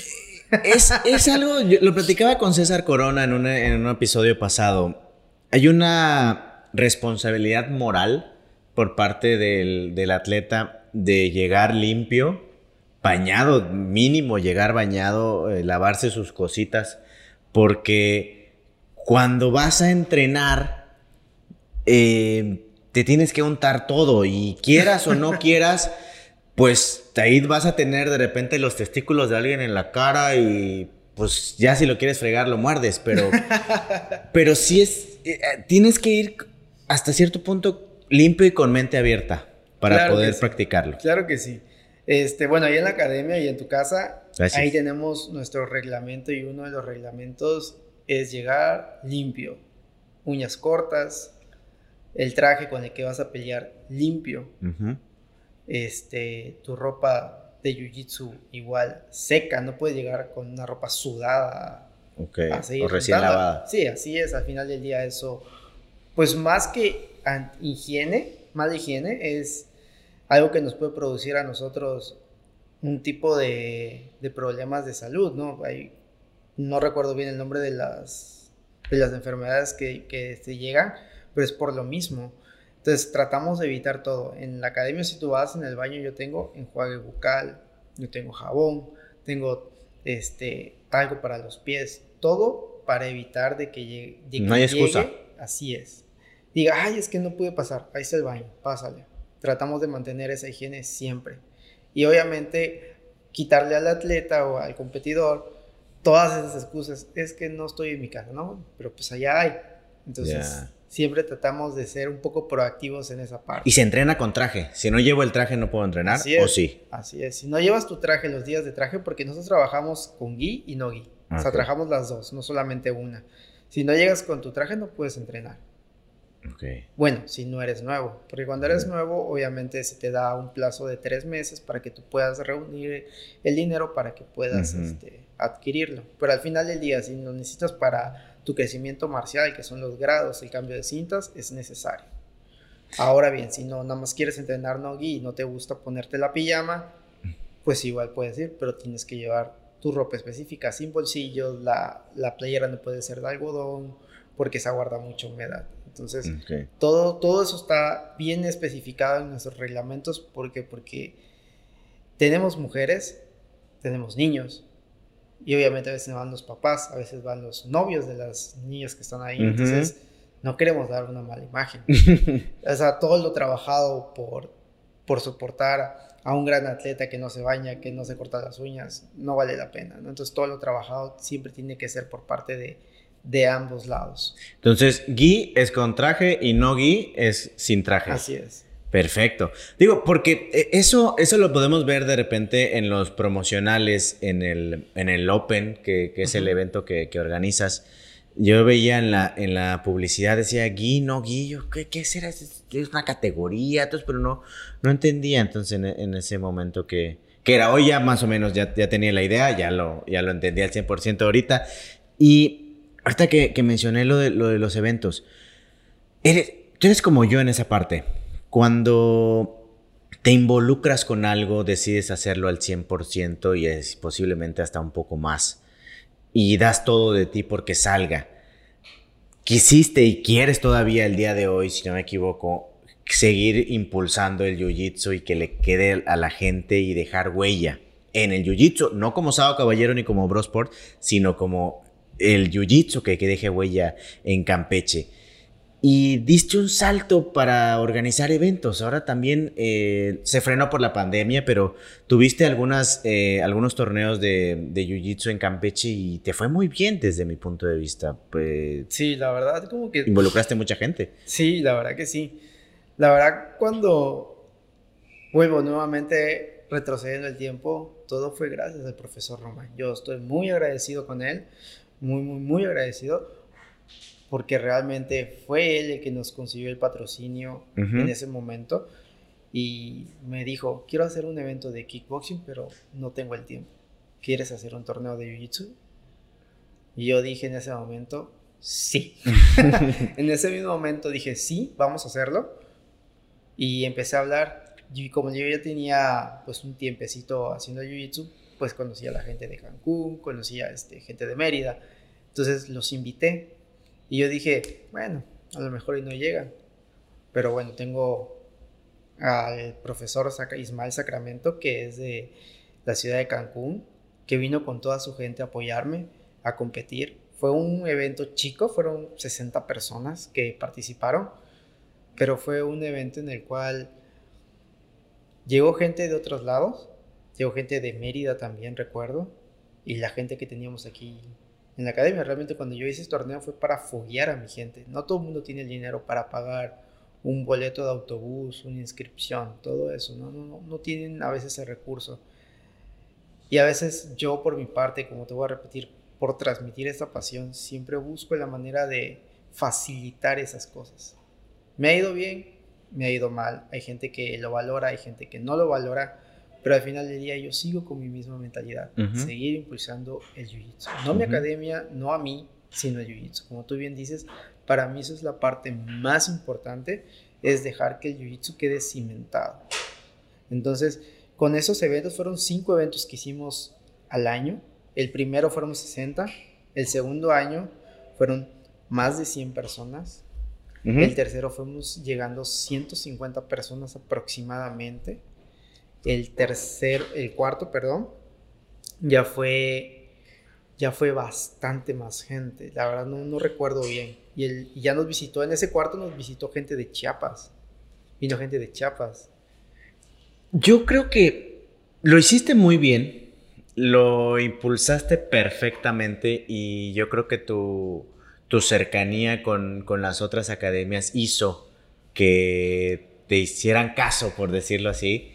Es, es algo, lo platicaba con César Corona en, en un episodio pasado. Hay una responsabilidad moral por parte del, del atleta de llegar limpio bañado, mínimo llegar bañado, eh, lavarse sus cositas, porque cuando vas a entrenar, eh, te tienes que untar todo y quieras o no quieras, pues ahí vas a tener de repente los testículos de alguien en la cara y pues ya si lo quieres fregar lo muerdes, pero, pero sí es, eh, tienes que ir hasta cierto punto limpio y con mente abierta para poder practicarlo. Claro que sí. Este, bueno, ahí en la academia y en tu casa, ahí tenemos nuestro reglamento y uno de los reglamentos es llegar limpio, uñas cortas, el traje con el que vas a pelear limpio, este, tu ropa de jiu-jitsu igual seca, no puedes llegar con una ropa sudada. o recién lavada. Sí, así es, al final del día eso, pues más que higiene, mala higiene, es algo que nos puede producir a nosotros un tipo de, problemas de salud, ¿no? Hay, no recuerdo bien el nombre de las, de las enfermedades que, que se llegan, pero es por lo mismo. Entonces tratamos de evitar todo. En la academia, si tú vas en el baño, yo tengo enjuague bucal, yo tengo jabón, tengo este, algo para los pies, todo para evitar de que llegue. no hay excusa. así es. Diga, ay, es que no pude pasar, ahí está el baño, pásale tratamos de mantener esa higiene siempre. Y obviamente quitarle al atleta o al competidor todas esas excusas. Es que no estoy en mi casa, ¿no? Pero pues allá hay. Entonces, siempre tratamos de ser un poco proactivos en esa parte. Y se entrena con traje. Si no llevo el traje, no puedo entrenar. ¿O sí? Así es. Si no llevas tu traje los días de traje, porque nosotros trabajamos con gui y no gui. O sea, trabajamos las dos, no solamente una. Si no llegas con tu traje, no puedes entrenar. Bueno, si no eres nuevo, porque cuando eres nuevo, obviamente se te da un plazo de tres meses para que tú puedas reunir el dinero para que puedas este, adquirirlo. Pero al final del día, si lo necesitas para tu crecimiento marcial, que son los grados, el cambio de cintas, es necesario. Ahora bien, si no, nada más quieres entrenar no y no te gusta ponerte la pijama, pues igual puedes ir, pero tienes que llevar tu ropa específica sin bolsillos, la, la playera no puede ser de algodón porque se aguarda mucha humedad. Entonces, todo, todo eso está bien especificado en nuestros reglamentos. ¿Por Porque tenemos mujeres, tenemos niños, y obviamente a veces van los papás, a veces van los novios de las niñas que están ahí. Entonces, no queremos dar una mala imagen. o sea, todo lo trabajado por, por soportar a un gran atleta que no se baña, que no se corta las uñas, no vale la pena. Entonces, todo lo trabajado siempre tiene que ser por parte de de ambos lados. Entonces, gui es con traje y no gui es sin traje. Así es. Perfecto. Digo, porque eh, eso, eso lo podemos ver de repente en los promocionales, en el, en el Open, que, es el evento que, organizas. Yo veía en la, en la publicidad, decía gui, no gui, ¿qué, qué será? Es una categoría, entonces, pero no, no entendía entonces en, ese momento que, que era. Hoy ya más o menos ya, ya tenía la idea, ya lo, ya lo entendí al 100% ahorita. Y Ahorita que, mencioné lo de, lo de los eventos, eres, tú eres como yo en esa parte. Cuando te involucras con algo, decides hacerlo al 100% y es posiblemente hasta un poco más. Y das todo de ti porque salga. Quisiste y quieres todavía el día de hoy, si no me equivoco, seguir impulsando el jiu-jitsu y que le quede a la gente y dejar huella en el jiu-jitsu, no como Sado Caballero ni como Brosport, sino como el jiu-jitsu que, que deje huella en Campeche. Y diste un salto para organizar eventos. Ahora también eh, se frenó por la pandemia, pero tuviste algunas, eh, algunos torneos de, de Jiu-Jitsu en Campeche y te fue muy bien desde mi punto de vista. Pues, sí, la verdad, como que... Involucraste mucha gente. Sí, la verdad que sí. La verdad, cuando vuelvo nuevamente retrocediendo el tiempo, todo fue gracias al profesor Roma. Yo estoy muy agradecido con él, muy, muy, muy agradecido porque realmente fue él el que nos consiguió el patrocinio en ese momento y me dijo, quiero hacer un evento de kickboxing, pero no tengo el tiempo. ¿Quieres hacer un torneo de jiu-jitsu? Y yo dije en ese momento, sí. en ese mismo momento dije, sí, vamos a hacerlo. Y empecé a hablar. Y como yo ya tenía pues un tiempecito haciendo jiu-jitsu, pues conocí a la gente de Cancún, conocí a este, gente de Mérida. Entonces los invité y yo dije, bueno, a lo mejor y no llegan. Pero bueno, tengo al profesor Ismael Sacramento, que es de la ciudad de Cancún, que vino con toda su gente a apoyarme, a competir. Fue un evento chico, fueron 60 personas que participaron, pero fue un evento en el cual llegó gente de otros lados, llegó gente de Mérida también, recuerdo, y la gente que teníamos aquí en la academia. Realmente cuando yo hice este torneo fue para foguear a mi gente. No todo el mundo tiene el dinero para pagar un boleto de autobús, una inscripción, todo eso. No, no, no, no tienen a veces ese recurso. Y a veces yo por mi parte, como te voy a repetir, por transmitir esta pasión, siempre busco la manera de facilitar esas cosas. Me ha ido bien, me ha ido mal. Hay gente que lo valora, hay gente que no lo valora pero al final del día yo sigo con mi misma mentalidad, seguir impulsando el jiu-jitsu. No mi academia, no a mí, sino el jiu-jitsu. Como tú bien dices, para mí eso es la parte más importante, es dejar que el jiu-jitsu quede cimentado. Entonces, con esos eventos, fueron cinco eventos que hicimos al año. El primero fueron 60, el segundo año fueron más de 100 personas. El tercero fuimos llegando a 150 personas aproximadamente. El tercer, el cuarto, perdón, ya fue, ya fue bastante más gente. La verdad no, no recuerdo bien. Y, el, ya nos visitó, en ese cuarto nos visitó gente de Chiapas. Vino gente de Chiapas. Yo creo que lo hiciste muy bien, lo impulsaste perfectamente y yo creo que tu, tu cercanía con, con, las otras academias hizo que te hicieran caso, por decirlo así,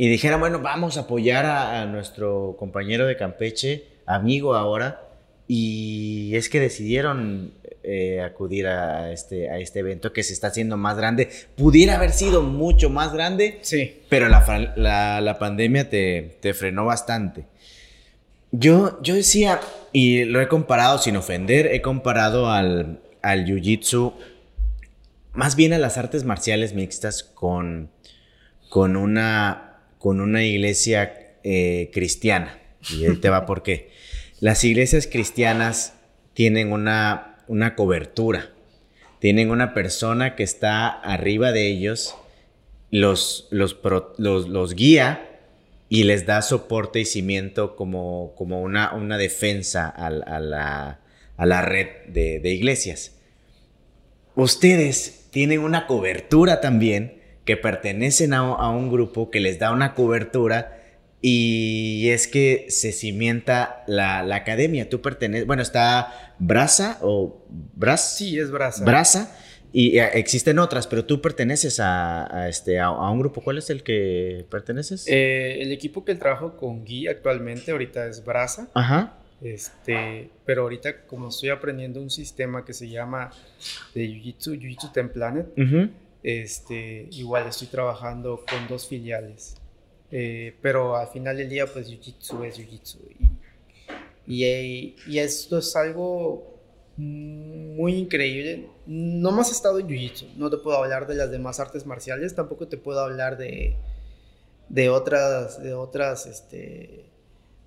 y dijeran, bueno, vamos a apoyar a, nuestro compañero de Campeche, amigo ahora, y es que decidieron eh, acudir a este, a este evento que se está haciendo más grande. Pudiera haber sido mucho más grande, sí. pero la, la, la pandemia te, te, frenó bastante. Yo, yo decía, y lo he comparado sin ofender, he comparado al, al jiu-jitsu, más bien a las artes marciales mixtas con, con una con una iglesia eh, cristiana. Y ahí te va por qué. Las iglesias cristianas tienen una, una cobertura, tienen una persona que está arriba de ellos, los, los, los, guía y les da soporte y cimiento como, como una, una defensa a, la, a la, red de, de iglesias. Ustedes tienen una cobertura también que pertenecen a, un grupo que les da una cobertura y es que se cimienta la, academia. Tú perteneces, bueno, está Brasa o Bras. Sí, es Brasa. Brasa. Y eh, existen otras, pero tú perteneces a, este, a, un grupo. ¿Cuál es el que perteneces? Eh, el equipo que trabajo con Gui actualmente ahorita es Brasa. Ajá. Este, pero ahorita como estoy aprendiendo un sistema que se llama de Jiu-Jitsu, Jiu-Jitsu Templanet, este, igual estoy trabajando con dos filiales. Eh, pero al final del día, pues Jiu-Jitsu es Jiu-Jitsu. Y, y, esto es algo muy increíble. No más he estado en Jiu-Jitsu. No te puedo hablar de las demás artes marciales. Tampoco te puedo hablar de, de otras, de otras, este,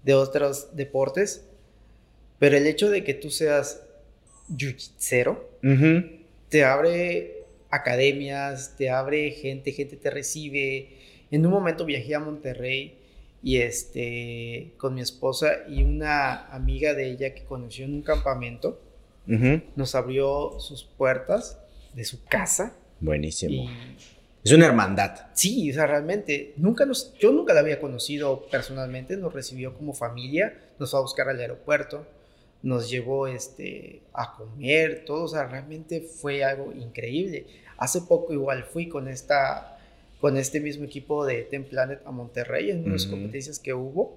de otros deportes. Pero el hecho de que tú seas jiu-jitsero te abre academias, te abre gente, gente te recibe. En un momento viajé a Monterrey y este, con mi esposa y una amiga de ella que conoció en un campamento, nos abrió sus puertas de su casa. Buenísimo. es una hermandad. Sí, o sea, realmente, nunca nos, yo nunca la había conocido personalmente, nos recibió como familia, nos fue a buscar al aeropuerto, nos llevó este, a comer, todo, o sea, realmente fue algo increíble. Hace poco igual fui con esta con este mismo equipo de Ten Planet a Monterrey en unas competencias que hubo.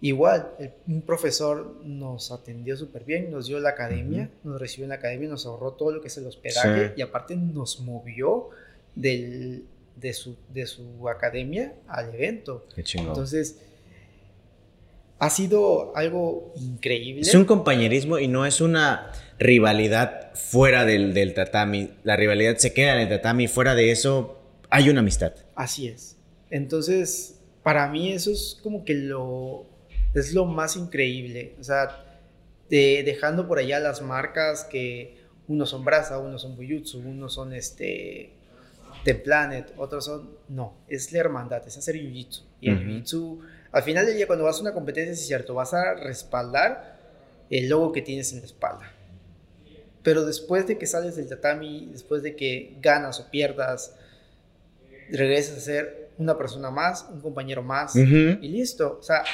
Igual, un profesor nos atendió súper bien, nos dio la academia, nos recibió en la academia, nos ahorró todo lo que es el hospedaje y aparte nos movió del, de, su, de su academia al evento. Qué chingón. Entonces, ha sido algo increíble. Es un compañerismo y no es una rivalidad fuera del, del tatami. La rivalidad se queda en el tatami. Fuera de eso, hay una amistad. Así es. Entonces, para mí eso es como que lo, es lo más increíble. O sea, de, dejando por allá las marcas que unos son Brasa, unos son Buyutsu, unos son este The Planet, otros son... No, es la hermandad, es hacer Jiu-Jitsu. Y el Jiu-Jitsu, al final del día cuando vas a una competencia, es cierto, vas a respaldar el logo que tienes en la espalda. Pero después de que sales del tatami, después de que ganas o pierdas, regresas a ser una persona más, un compañero más y listo. O sea,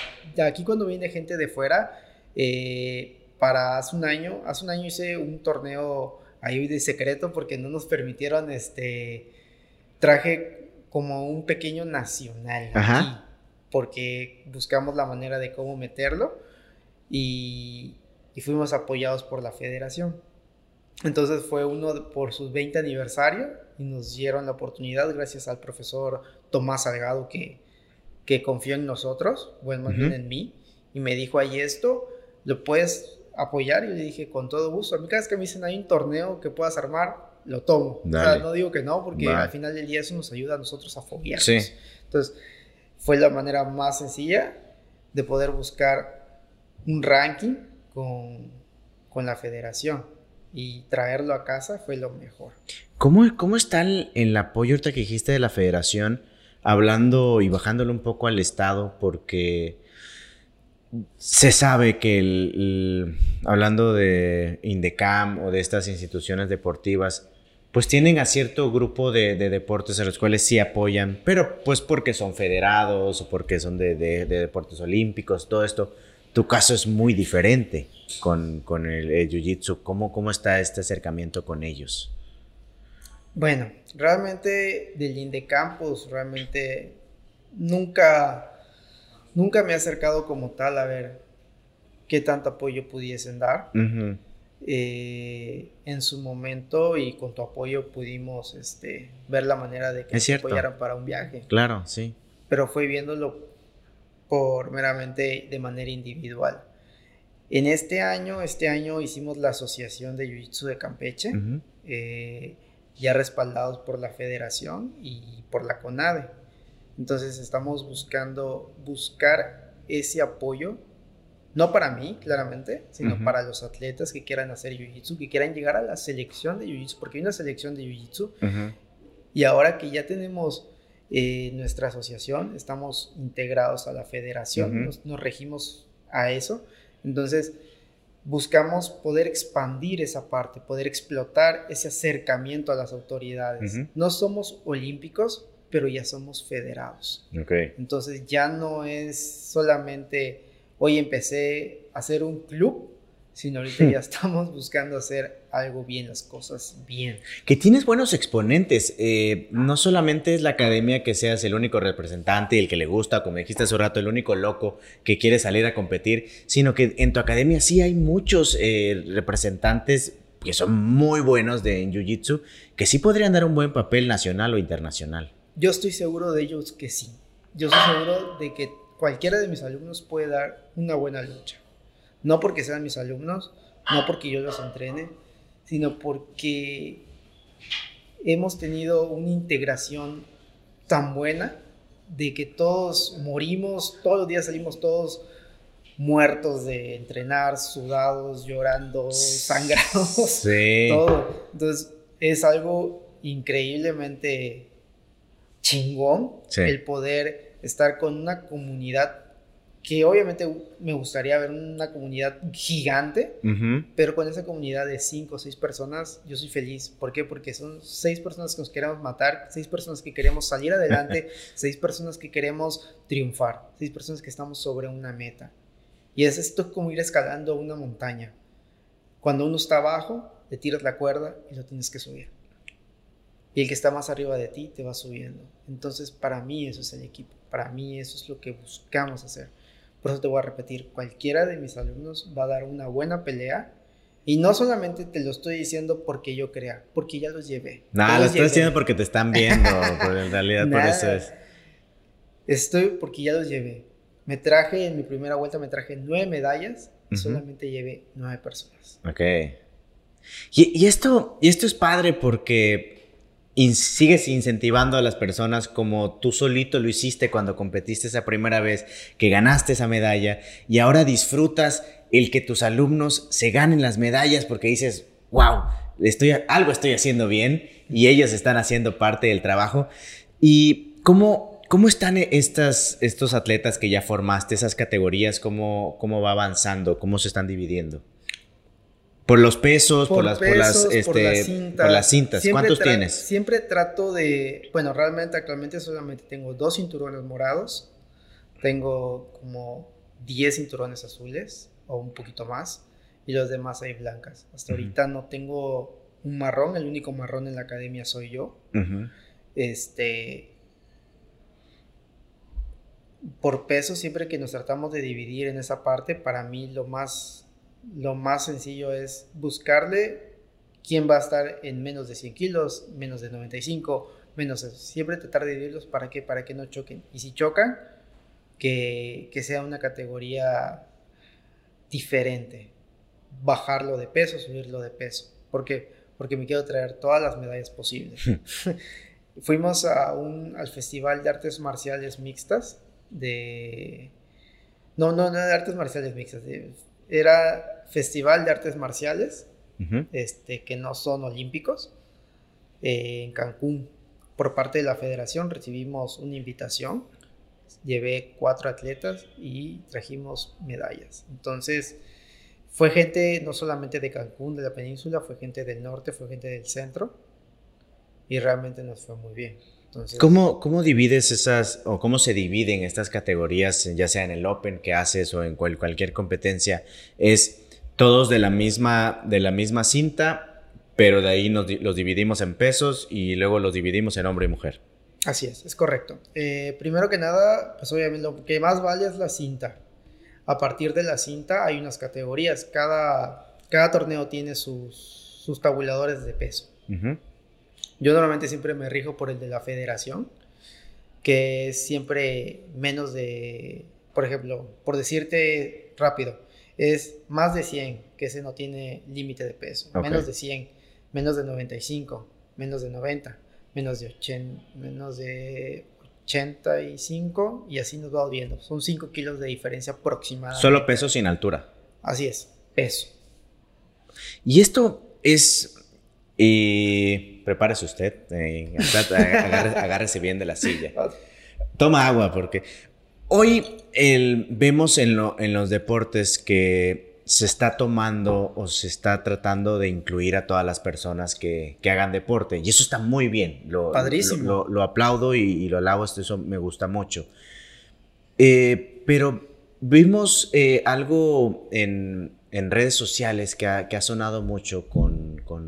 aquí cuando viene gente de fuera, eh, para hace un año, hace un año hice un torneo ahí de secreto porque no nos permitieron, este, traje como un pequeño nacional aquí, porque buscamos la manera de cómo meterlo y, y fuimos apoyados por la federación. Entonces fue uno por sus 20 aniversario y nos dieron la oportunidad gracias al profesor Tomás Salgado que, que confió en nosotros, bueno, más bien en mí, y me dijo ahí esto, lo puedes apoyar y le dije con todo gusto. A mí cada vez que me dicen hay un torneo que puedas armar, lo tomo. O sea, no digo que no, porque al final del día eso nos ayuda a nosotros a foguearnos. Sí. Entonces, fue la manera más sencilla de poder buscar un ranking con, con la federación y traerlo a casa fue lo mejor. ¿Cómo, cómo está el, apoyo ahorita que dijiste de la federación, hablando y bajándolo un poco al Estado? Porque se sabe que el, hablando de Indecam o de estas instituciones deportivas, pues tienen a cierto grupo de, deportes a los cuales sí apoyan, pero pues porque son federados o porque son de, de deportes olímpicos, todo esto. Tu caso es muy diferente con, con el, Jiu-Jitsu. ¿Cómo, ¿Cómo está este acercamiento con ellos? Bueno, realmente del Indecampus, realmente nunca, nunca me he acercado como tal a ver qué tanto apoyo pudiesen dar. Eh, en su momento y con tu apoyo pudimos este, ver la manera de que se apoyaran para un viaje. Claro, sí. Pero fue viéndolo por meramente de manera individual. En este año, este año hicimos la Asociación de Jiu-Jitsu de Campeche, eh, ya respaldados por la Federación y por la CONADE. Entonces estamos buscando buscar ese apoyo, no para mí, claramente, sino para los atletas que quieran hacer Jiu-Jitsu, que quieran llegar a la selección de Jiu-Jitsu, porque hay una selección de Jiu-Jitsu. Y ahora que ya tenemos eh, nuestra asociación, estamos integrados a la federación, nos regimos a eso entonces, buscamos poder expandir esa parte, poder explotar ese acercamiento a las autoridades. No somos olímpicos, pero ya somos federados. Entonces ya no es solamente, hoy empecé a hacer un club, sino ahorita ya estamos buscando hacer algo bien, las cosas bien. Que tienes buenos exponentes. Eh, no solamente es la academia que seas el único representante y el que le gusta, como dijiste hace un rato, el único loco que quiere salir a competir, sino que en tu academia sí hay muchos eh, representantes que son muy buenos de Jiu-Jitsu, que sí podrían dar un buen papel nacional o internacional. Yo estoy seguro de ellos que sí. Yo estoy seguro de que cualquiera de mis alumnos puede dar una buena lucha. No porque sean mis alumnos, no porque yo los entrene, sino porque hemos tenido una integración tan buena de que todos morimos, todos los días salimos todos muertos de entrenar, sudados, llorando, sangrados, todo. Entonces es algo increíblemente chingón el poder estar con una comunidad que obviamente me gustaría ver una comunidad gigante, pero con esa comunidad de cinco o seis personas, yo soy feliz. ¿Por qué? Porque son seis personas que nos queremos matar, seis personas que queremos salir adelante, seis personas que queremos triunfar, seis personas que estamos sobre una meta. Y es esto como ir escalando una montaña. Cuando uno está abajo, le tiras la cuerda y lo tienes que subir. Y el que está más arriba de ti te va subiendo. Entonces, para mí eso es el equipo. Para mí eso es lo que buscamos hacer por eso te voy a repetir, cualquiera de mis alumnos va a dar una buena pelea. Y no solamente te lo estoy diciendo porque yo crea, porque ya los llevé. No, lo estoy diciendo porque te están viendo, en realidad por eso es. Estoy porque ya los llevé. Me traje, en mi primera vuelta me traje nueve medallas y solamente llevé nueve personas. Ok. Y, y, esto, y esto es padre porque y sigues incentivando a las personas como tú solito lo hiciste cuando competiste esa primera vez, que ganaste esa medalla y ahora disfrutas el que tus alumnos se ganen las medallas porque dices, wow, estoy, algo estoy haciendo bien y ellos están haciendo parte del trabajo. ¿Y cómo, cómo están estas, estos atletas que ya formaste, esas categorías, cómo, cómo va avanzando, cómo se están dividiendo? Por los pesos, por, las, por las, este, por las cintas. ¿Cuántos tienes? Siempre trato de, bueno, realmente actualmente solamente tengo dos cinturones morados, tengo como 10 cinturones azules o un poquito más y los demás hay blancas. Hasta ahorita no tengo un marrón, el único marrón en la academia soy yo. Este, por peso, siempre que nos tratamos de dividir en esa parte, para mí lo más lo más sencillo es buscarle quién va a estar en menos de 100 kilos, menos de 95, menos Siempre tratar de dividirlos para que, para que no choquen. Y si chocan, que, sea una categoría diferente. Bajarlo de peso, subirlo de peso. ¿Por qué? Porque me quiero traer todas las medallas posibles. Fuimos a un, al Festival de Artes Marciales Mixtas de... No, no, no de artes marciales mixtas, de era Festival de Artes Marciales, este, que no son olímpicos, eh, en Cancún. Por parte de la federación recibimos una invitación, llevé cuatro atletas y trajimos medallas. Entonces, fue gente no solamente de Cancún, de la península, fue gente del norte, fue gente del centro y realmente nos fue muy bien. ¿Cómo, ¿Cómo divides esas, o cómo se dividen estas categorías, ya sea en el Open que haces o en cualquier competencia? ¿Es todos de la misma, de la misma cinta, pero de ahí nos, los dividimos en pesos y luego los dividimos en hombre y mujer? Así es, es correcto. Eh, primero que nada, pues obviamente lo que más vale es la cinta. A partir de la cinta hay unas categorías. Cada, cada torneo tiene sus, sus tabuladores de peso. Yo normalmente siempre me rijo por el de la federación, que es siempre menos de, por ejemplo, por decirte rápido, es más de 100, que ese no tiene límite de peso, menos de 100, menos de 95, menos de 90, menos de 80, menos de 85 y así nos va viendo. Son 5 kilos de diferencia aproximada. Solo peso sin altura. Así es, peso. Y esto es... Eh prepárese usted, eh, agárrese, bien de la silla. Toma agua, porque hoy vemos en, los deportes que se está tomando o se está tratando de incluir a todas las personas que, hagan deporte. Y eso está muy bien. Lo, Padrísimo. Lo, aplaudo y, lo alabo, eso me gusta mucho. Eh, pero vimos eh, algo en, en redes sociales que ha, sonado mucho con,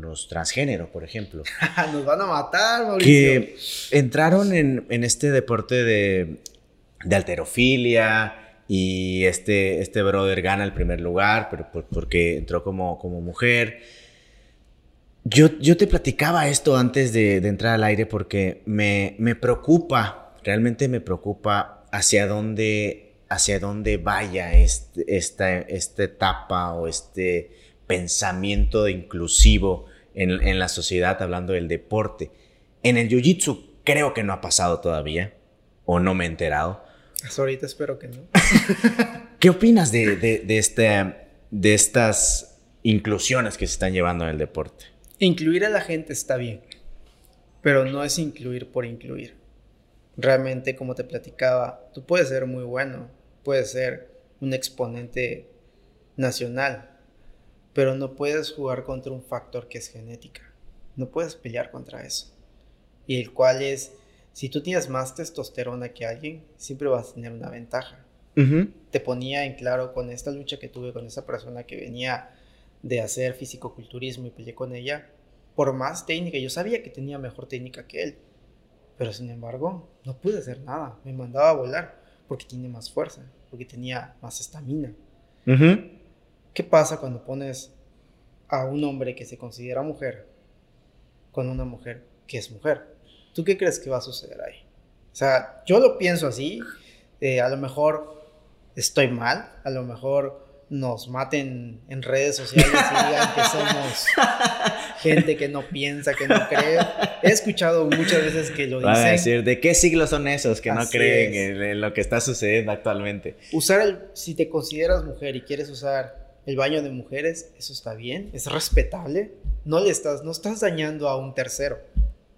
los transgéneros, por ejemplo. Nos van a matar, Mauricio. Que entraron en, este deporte de, alterofilia y este, este brother gana el primer lugar, pero porque entró como, como mujer. Yo, yo te platicaba esto antes de, entrar al aire porque me, me preocupa, realmente me preocupa hacia dónde hacia dónde vaya este, esta, esta etapa o este pensamiento inclusivo en, la sociedad hablando del deporte. En el Jiu-Jitsu creo que no ha pasado todavía o no me he enterado. Hasta ahorita espero que no. ¿Qué opinas de, de, este, de estas inclusiones que se están llevando en el deporte? Incluir a la gente está bien, pero no es incluir por incluir. realmente, como te platicaba, tú puedes ser muy bueno, puedes ser un exponente nacional, pero no puedes jugar contra un factor que es genética. No puedes pelear contra eso. Y el cual es, si tú tienes más testosterona que alguien, siempre vas a tener una ventaja. Te ponía en claro con esta lucha que tuve con esa persona que venía de hacer fisicoculturismo y peleé con ella. Por más técnica, yo sabía que tenía mejor técnica que él. Pero sin embargo, no pude hacer nada. Me mandaba a volar porque tiene más fuerza, porque tenía más estamina. ¿Qué pasa cuando pones a un hombre que se considera mujer con una mujer que es mujer? ¿Tú qué crees que va a suceder ahí? O sea, yo lo pienso así. Eh, a lo mejor estoy mal, a lo mejor nos maten en redes sociales y digan que somos gente que no piensa, que no cree. He escuchado muchas veces que lo dicen. a decir, ¿de qué siglo son esos que no creen en, lo que está sucediendo actualmente? Usar el, si te consideras mujer y quieres usar el baño de mujeres, eso está bien, es respetable. No le estás, no estás dañando a un tercero.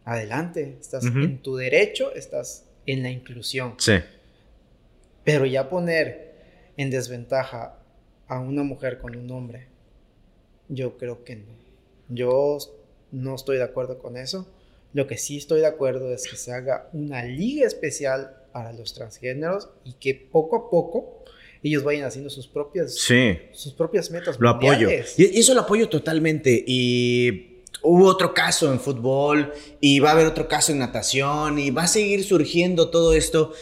Adelante, estás en tu derecho, estás en la inclusión. Sí. Pero ya poner en desventaja a una mujer con un hombre, yo creo que no. Yo no estoy de acuerdo con eso. Lo que sí estoy de acuerdo es que se haga una liga especial para los transgéneros y que poco a poco ellos vayan haciendo sus propias, sus propias metas. Lo apoyo. Y eso lo apoyo totalmente. Y hubo otro caso en fútbol y va a haber otro caso en natación y va a seguir surgiendo todo esto.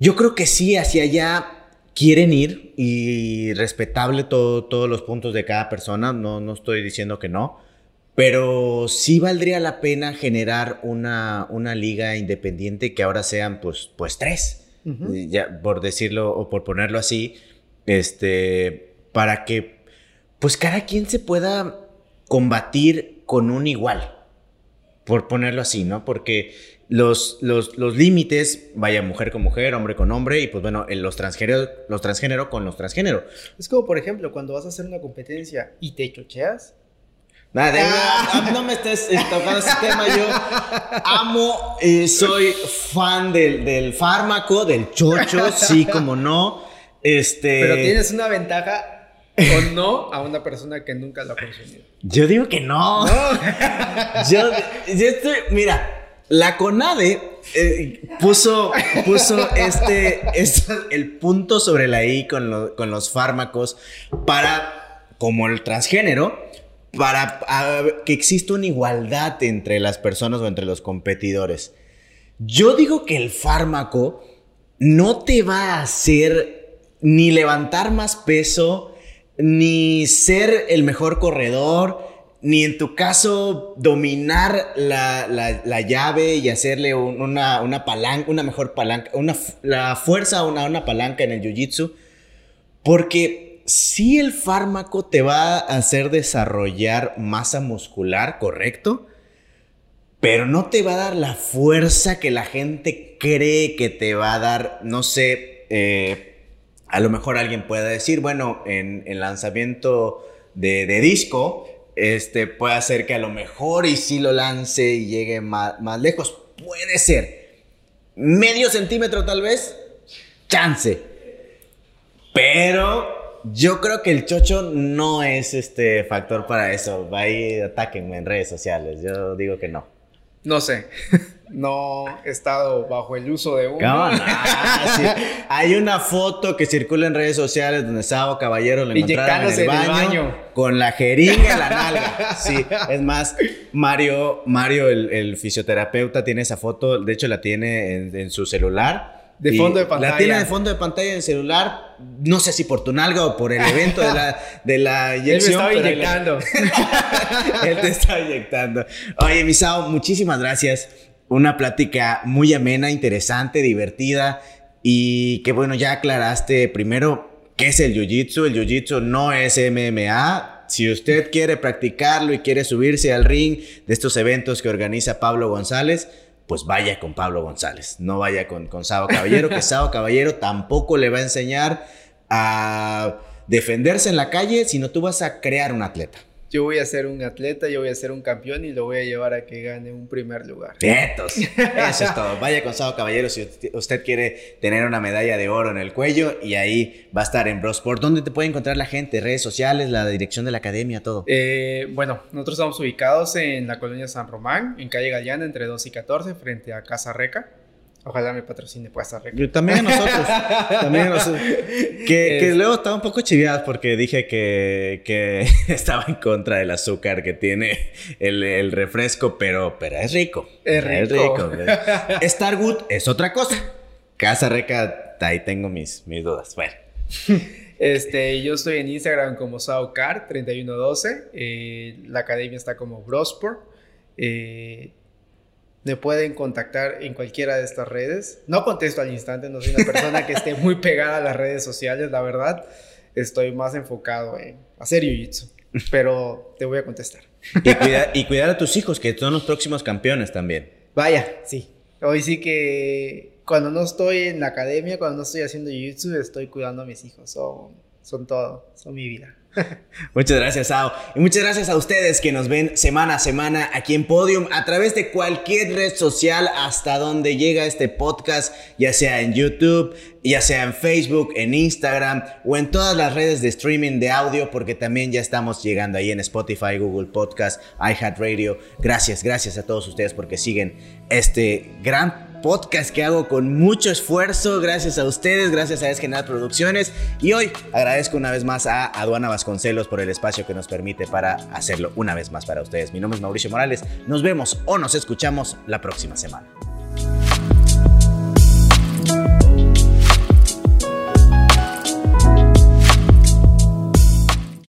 Yo creo que sí, hacia allá quieren ir y respetable todos los puntos de cada persona, no, no estoy diciendo que no, pero sí valdría la pena generar una, una liga independiente que ahora sean pues, pues tres, ya, por decirlo o por ponerlo así, este, para que pues cada quien se pueda combatir con un igual, por ponerlo así, ¿no? Porque los, los, los límites, vaya mujer con mujer, hombre con hombre, y pues bueno, los transgénero, los transgénero con los transgénero. Es como, por ejemplo, cuando vas a hacer una competencia y te chocheas. Nada, ah. no me estés eh, tocando ese tema. Yo amo, y soy fan del, del, fármaco, del chocho, sí, como no. Este... Pero tienes una ventaja o no a una persona que nunca lo ha consumido. Yo digo que no. no. yo, yo estoy, mira, la CONADE eh, puso, puso este, el punto sobre la I con, con los fármacos para, como el transgénero, para que exista una igualdad entre las personas o entre los competidores. Yo digo que el fármaco no te va a hacer ni levantar más peso, ni ser el mejor corredor, ni en tu caso dominar la, llave y hacerle una, una, palanca, una mejor palanca, una, la fuerza a una, una palanca en el jiu-jitsu, porque si el fármaco te va a hacer desarrollar masa muscular, correcto, pero no te va a dar la fuerza que la gente cree que te va a dar, no sé, eh, a lo mejor alguien pueda decir, bueno, en el lanzamiento de, de disco, este, puede hacer que a lo mejor y si lo lance y llegue más, más lejos. Puede ser. Medio centímetro tal vez. Chance. Pero yo creo que el chocho no es este factor para eso. Va ahí, atáquenme en redes sociales. Yo digo que no. No sé. no he estado bajo el uso de uno. Hay una foto que circula en redes sociales donde Sao Caballero le encontraron en el baño, con la jeringa en la nalga. Sí, es más, Mario, Mario el, fisioterapeuta, tiene esa foto, de hecho la tiene en, su celular. De fondo de pantalla. La tiene de fondo de pantalla en el celular. No sé si por tu nalga o por el evento de la, de la inyección. Él me estaba inyectando. Él te estaba inyectando. Oye, Misao, muchísimas gracias una plática muy amena, interesante, divertida y que bueno, ya aclaraste primero qué es el Jiu-Jitsu. El Jiu-Jitsu no es MMA. Si usted quiere practicarlo y quiere subirse al ring de estos eventos que organiza Pablo González, pues vaya con Pablo González, no vaya con, con Caballero, que Sabo Caballero tampoco le va a enseñar a defenderse en la calle, sino tú vas a crear un atleta. Yo voy a ser un atleta, yo voy a ser un campeón y lo voy a llevar a que gane un primer lugar. Vientos. Eso es todo. Vaya con Sao Caballero si usted quiere tener una medalla de oro en el cuello y ahí va a estar en Brosport. ¿Dónde te puede encontrar la gente? Redes sociales, la dirección de la academia, todo. Eh, bueno, nosotros estamos ubicados en la colonia San Román, en calle Galeana, entre 2 y 14, frente a Casa Reca. Ojalá me patrocine Puesta Reca. También nosotros. también nosotros. Que, luego estaba un poco chiviado porque dije que, que, estaba en contra del azúcar que tiene el, refresco, pero, pero es rico. Es rico. Starwood es otra cosa. Casa Reca, ahí tengo mis, mis dudas. Bueno. Este, yo estoy en Instagram como SaoCar3112. Eh, la academia está como Brosport. Eh, me pueden contactar en cualquiera de estas redes. No contesto al instante, no soy una persona que esté muy pegada a las redes sociales, la verdad. Estoy más enfocado en hacer jiu-jitsu, pero te voy a contestar. Y, cuidar a tus hijos, que son los próximos campeones también. Vaya, sí. Hoy sí que cuando no estoy en la academia, cuando no estoy haciendo jiu-jitsu, estoy cuidando a mis hijos. Son, son todo, son mi vida. Muchas gracias, Sao. Y muchas gracias a ustedes que nos ven semana a semana aquí en Podium a través de cualquier red social hasta donde llega este podcast, ya sea en YouTube, ya sea en Facebook, en Instagram o en todas las redes de streaming de audio, porque también ya estamos llegando ahí en Spotify, Google Podcast, iHeartRadio. Gracias, gracias a todos ustedes porque siguen este gran podcast que hago con mucho esfuerzo, gracias a ustedes, gracias a Esgenal Producciones. Y hoy agradezco una vez más a Aduana Vasconcelos por el espacio que nos permite para hacerlo una vez más para ustedes. Mi nombre es Mauricio Morales. Nos vemos o nos escuchamos la próxima semana.